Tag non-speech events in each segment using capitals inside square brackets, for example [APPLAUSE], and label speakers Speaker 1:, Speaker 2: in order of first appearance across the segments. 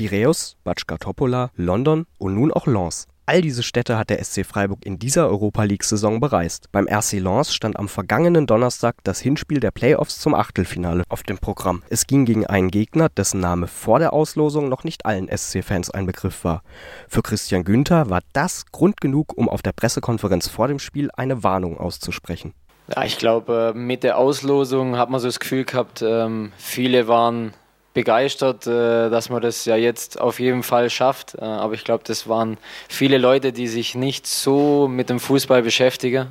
Speaker 1: Piräus, Batschka Topola, London und nun auch Lens. All diese Städte hat der SC Freiburg in dieser Europa League-Saison bereist. Beim RC Lens stand am vergangenen Donnerstag das Hinspiel der Playoffs zum Achtelfinale auf dem Programm. Es ging gegen einen Gegner, dessen Name vor der Auslosung noch nicht allen SC-Fans ein Begriff war. Für Christian Günther war das Grund genug, um auf der Pressekonferenz vor dem Spiel eine Warnung auszusprechen.
Speaker 2: Ja, ich glaube, mit der Auslosung hat man so das Gefühl gehabt, ähm, viele waren begeistert, äh, dass man das ja jetzt auf jeden Fall schafft. Äh, aber ich glaube, das waren viele Leute, die sich nicht so mit dem Fußball beschäftigen.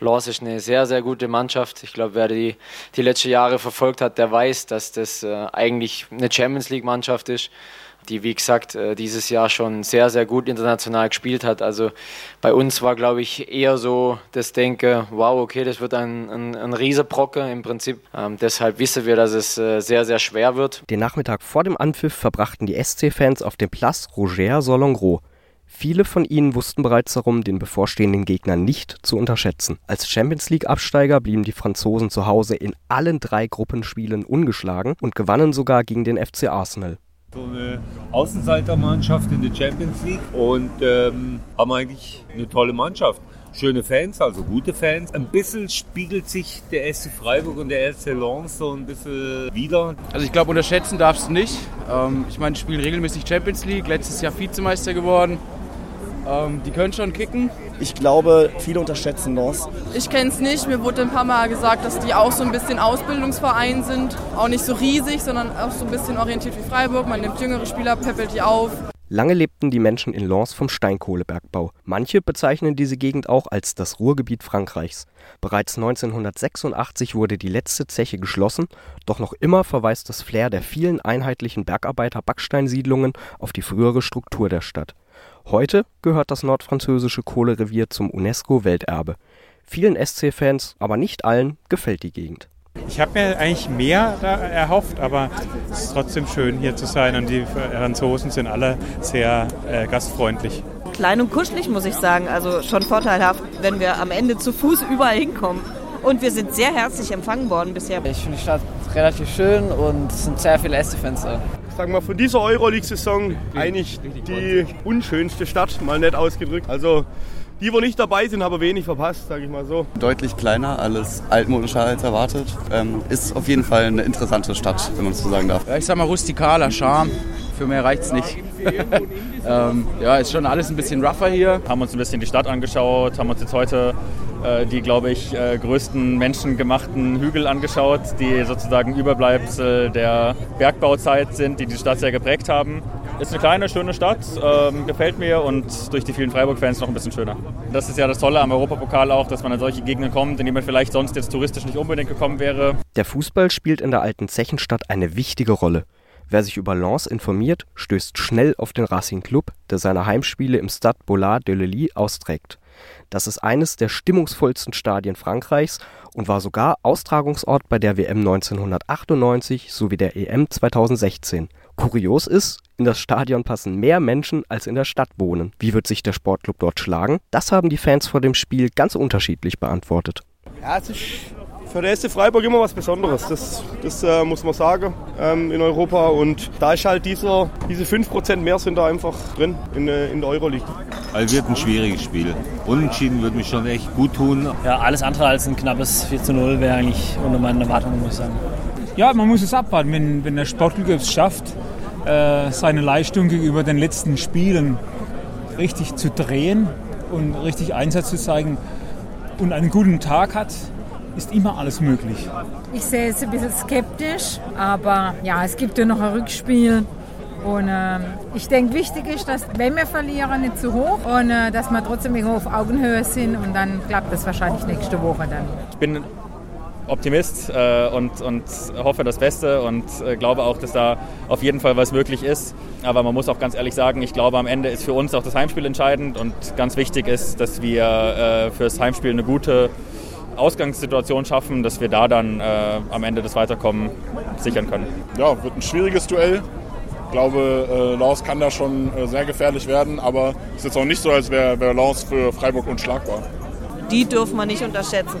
Speaker 2: Lors ist eine sehr, sehr gute Mannschaft. Ich glaube, wer die, die letzten Jahre verfolgt hat, der weiß, dass das äh, eigentlich eine Champions League-Mannschaft ist die wie gesagt äh, dieses Jahr schon sehr, sehr gut international gespielt hat. Also bei uns war, glaube ich, eher so das Denken, wow, okay, das wird ein, ein, ein Riesenbrocken im Prinzip. Ähm, deshalb wissen wir, dass es äh, sehr, sehr schwer wird.
Speaker 1: Den Nachmittag vor dem Anpfiff verbrachten die SC-Fans auf dem Place Roger Solongro. Viele von ihnen wussten bereits darum, den bevorstehenden Gegner nicht zu unterschätzen. Als Champions League-Absteiger blieben die Franzosen zu Hause in allen drei Gruppenspielen ungeschlagen und gewannen sogar gegen den FC Arsenal
Speaker 3: so eine Außenseitermannschaft in der Champions League und ähm, haben eigentlich eine tolle Mannschaft. Schöne Fans, also gute Fans. Ein bisschen spiegelt sich der SC Freiburg und der RC Lens so ein bisschen wieder.
Speaker 4: Also ich glaube, unterschätzen darfst du nicht. Ähm, ich meine, spielen regelmäßig Champions League, letztes Jahr Vizemeister geworden. Ähm, die können schon kicken.
Speaker 5: Ich glaube, viele unterschätzen das.
Speaker 6: Ich kenne es nicht. Mir wurde ein paar Mal gesagt, dass die auch so ein bisschen Ausbildungsverein sind. Auch nicht so riesig, sondern auch so ein bisschen orientiert wie Freiburg. Man nimmt jüngere Spieler, peppelt die auf.
Speaker 1: Lange lebten die Menschen in Lens vom Steinkohlebergbau. Manche bezeichnen diese Gegend auch als das Ruhrgebiet Frankreichs. Bereits 1986 wurde die letzte Zeche geschlossen, doch noch immer verweist das Flair der vielen einheitlichen Bergarbeiter-Backsteinsiedlungen auf die frühere Struktur der Stadt. Heute gehört das nordfranzösische Kohlerevier zum UNESCO-Welterbe. Vielen SC-Fans, aber nicht allen, gefällt die Gegend.
Speaker 7: Ich habe mir eigentlich mehr erhofft, aber es ist trotzdem schön hier zu sein und die Franzosen sind alle sehr äh, gastfreundlich.
Speaker 8: Klein und kuschelig muss ich sagen, also schon vorteilhaft, wenn wir am Ende zu Fuß überall hinkommen. Und wir sind sehr herzlich empfangen worden bisher.
Speaker 2: Ich finde die Stadt relativ schön und es sind sehr viele SC-Fans da
Speaker 9: sagen wir, von dieser Euroleague-Saison eigentlich die unschönste Stadt, mal nett ausgedrückt. Also die, wo nicht dabei sind, haben wenig verpasst, sage ich mal so.
Speaker 10: Deutlich kleiner, alles altmodischer als erwartet. Ähm, ist auf jeden Fall eine interessante Stadt, wenn man es so sagen darf.
Speaker 4: Ja, ich sag mal rustikaler Charme. Für mehr reicht's nicht. [LAUGHS] ähm, ja, ist schon alles ein bisschen rougher hier.
Speaker 11: Haben uns ein bisschen die Stadt angeschaut, haben uns jetzt heute äh, die, glaube ich, äh, größten menschengemachten Hügel angeschaut, die sozusagen Überbleibsel der Bergbauzeit sind, die die Stadt sehr geprägt haben. Ist eine kleine, schöne Stadt, ähm, gefällt mir und durch die vielen Freiburg-Fans noch ein bisschen schöner. Das ist ja das Tolle am Europapokal auch, dass man in solche Gegenden kommt, in die man vielleicht sonst jetzt touristisch nicht unbedingt gekommen wäre.
Speaker 1: Der Fußball spielt in der alten Zechenstadt eine wichtige Rolle. Wer sich über Lens informiert, stößt schnell auf den Racing Club, der seine Heimspiele im Stade Bollard de Lely austrägt. Das ist eines der stimmungsvollsten Stadien Frankreichs und war sogar Austragungsort bei der WM 1998 sowie der EM 2016. Kurios ist, in das Stadion passen mehr Menschen, als in der Stadt wohnen. Wie wird sich der Sportclub dort schlagen? Das haben die Fans vor dem Spiel ganz unterschiedlich beantwortet.
Speaker 9: Ja, es ist für den SC Freiburg immer was Besonderes. Das, das äh, muss man sagen ähm, in Europa. Und da ist halt dieser, diese 5% mehr sind da einfach drin in, äh, in der Euroleague.
Speaker 3: Also wird ein schwieriges Spiel. Unentschieden würde mich schon echt gut tun.
Speaker 2: Ja, alles andere als ein knappes 4 zu 0 wäre eigentlich unter meinen Erwartungen, muss ich sagen.
Speaker 7: Ja, man muss es abwarten, wenn, wenn der Sportclub es schafft, äh, seine Leistung gegenüber den letzten Spielen richtig zu drehen und richtig Einsatz zu zeigen und einen guten Tag hat, ist immer alles möglich.
Speaker 6: Ich sehe es ein bisschen skeptisch, aber ja, es gibt ja noch ein Rückspiel. Und äh, ich denke, wichtig ist, dass wenn wir verlieren, nicht zu hoch und äh, dass wir trotzdem irgendwo auf Augenhöhe sind und dann klappt das wahrscheinlich nächste Woche dann.
Speaker 11: Ich bin Optimist äh, und, und hoffe das Beste und äh, glaube auch, dass da auf jeden Fall was möglich ist. Aber man muss auch ganz ehrlich sagen, ich glaube, am Ende ist für uns auch das Heimspiel entscheidend und ganz wichtig ist, dass wir äh, fürs Heimspiel eine gute Ausgangssituation schaffen, dass wir da dann äh, am Ende das Weiterkommen sichern können.
Speaker 12: Ja, wird ein schwieriges Duell. Ich glaube, äh, Laos kann da schon äh, sehr gefährlich werden, aber es ist jetzt auch nicht so, als wäre wär Laos für Freiburg unschlagbar.
Speaker 8: Die dürfen wir nicht unterschätzen.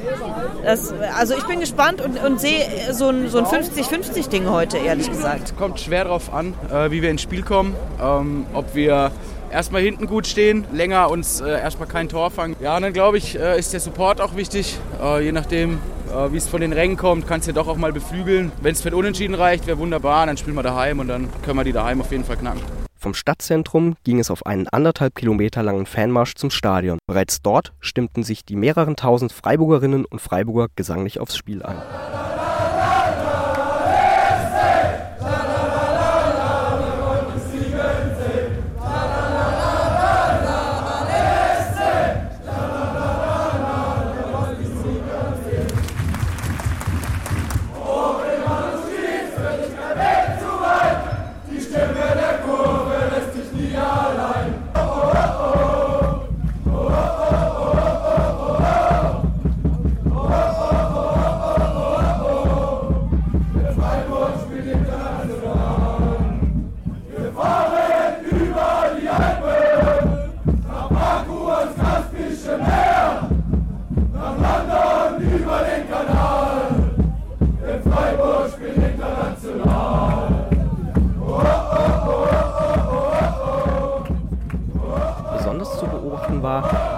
Speaker 8: Das, also ich bin gespannt und, und sehe so ein, so ein 50-50-Ding heute, ehrlich gesagt.
Speaker 4: Kommt schwer darauf an, äh, wie wir ins Spiel kommen, ähm, ob wir erstmal hinten gut stehen, länger uns äh, erstmal kein Tor fangen. Ja, und dann glaube ich, äh, ist der Support auch wichtig. Je nachdem, wie es von den Rängen kommt, kannst du ja doch auch mal beflügeln. Wenn es für ein Unentschieden reicht, wäre wunderbar. Dann spielen wir daheim und dann können wir die daheim auf jeden Fall knacken.
Speaker 1: Vom Stadtzentrum ging es auf einen anderthalb Kilometer langen Fanmarsch zum Stadion. Bereits dort stimmten sich die mehreren tausend Freiburgerinnen und Freiburger gesanglich aufs Spiel ein.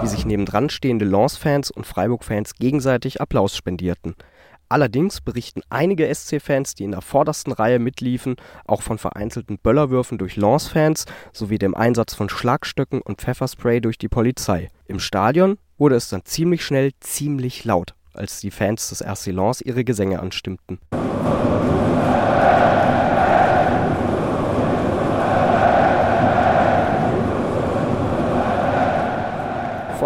Speaker 1: Wie sich nebendran stehende Lens-Fans und Freiburg-Fans gegenseitig Applaus spendierten. Allerdings berichten einige SC-Fans, die in der vordersten Reihe mitliefen, auch von vereinzelten Böllerwürfen durch Lens-Fans sowie dem Einsatz von Schlagstöcken und Pfefferspray durch die Polizei. Im Stadion wurde es dann ziemlich schnell ziemlich laut, als die Fans des RC Lens ihre Gesänge anstimmten.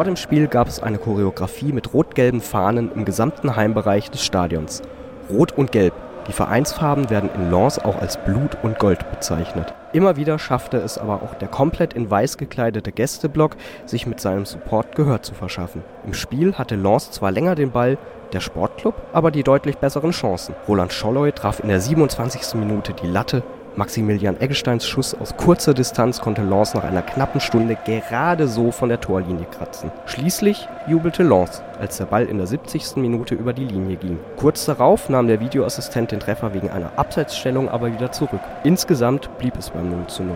Speaker 1: Vor dem Spiel gab es eine Choreografie mit rot-gelben Fahnen im gesamten Heimbereich des Stadions. Rot und Gelb, die Vereinsfarben werden in Lens auch als Blut und Gold bezeichnet. Immer wieder schaffte es aber auch der komplett in weiß gekleidete Gästeblock, sich mit seinem Support Gehör zu verschaffen. Im Spiel hatte Lens zwar länger den Ball, der Sportclub aber die deutlich besseren Chancen. Roland Scholloy traf in der 27. Minute die Latte Maximilian Eggesteins Schuss aus kurzer Distanz konnte Lens nach einer knappen Stunde gerade so von der Torlinie kratzen. Schließlich jubelte Lens, als der Ball in der 70. Minute über die Linie ging. Kurz darauf nahm der Videoassistent den Treffer wegen einer Abseitsstellung aber wieder zurück. Insgesamt blieb es beim 0 zu 0.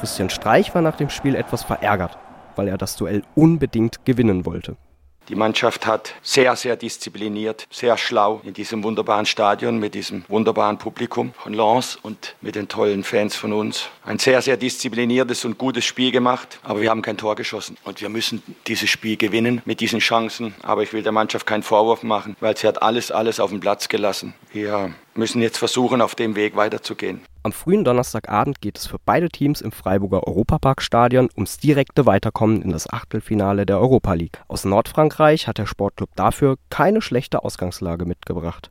Speaker 1: Christian Streich war nach dem Spiel etwas verärgert, weil er das Duell unbedingt gewinnen wollte.
Speaker 13: Die Mannschaft hat sehr, sehr diszipliniert, sehr schlau in diesem wunderbaren Stadion mit diesem wunderbaren Publikum von Lens und mit den tollen Fans von uns ein sehr, sehr diszipliniertes und gutes Spiel gemacht. Aber wir haben kein Tor geschossen und wir müssen dieses Spiel gewinnen mit diesen Chancen. Aber ich will der Mannschaft keinen Vorwurf machen, weil sie hat alles, alles auf den Platz gelassen. Wir müssen jetzt versuchen, auf dem Weg weiterzugehen.
Speaker 1: Am frühen Donnerstagabend geht es für beide Teams im Freiburger Europaparkstadion ums direkte Weiterkommen in das Achtelfinale der Europa League. Aus Nordfrankreich hat der Sportclub dafür keine schlechte Ausgangslage mitgebracht.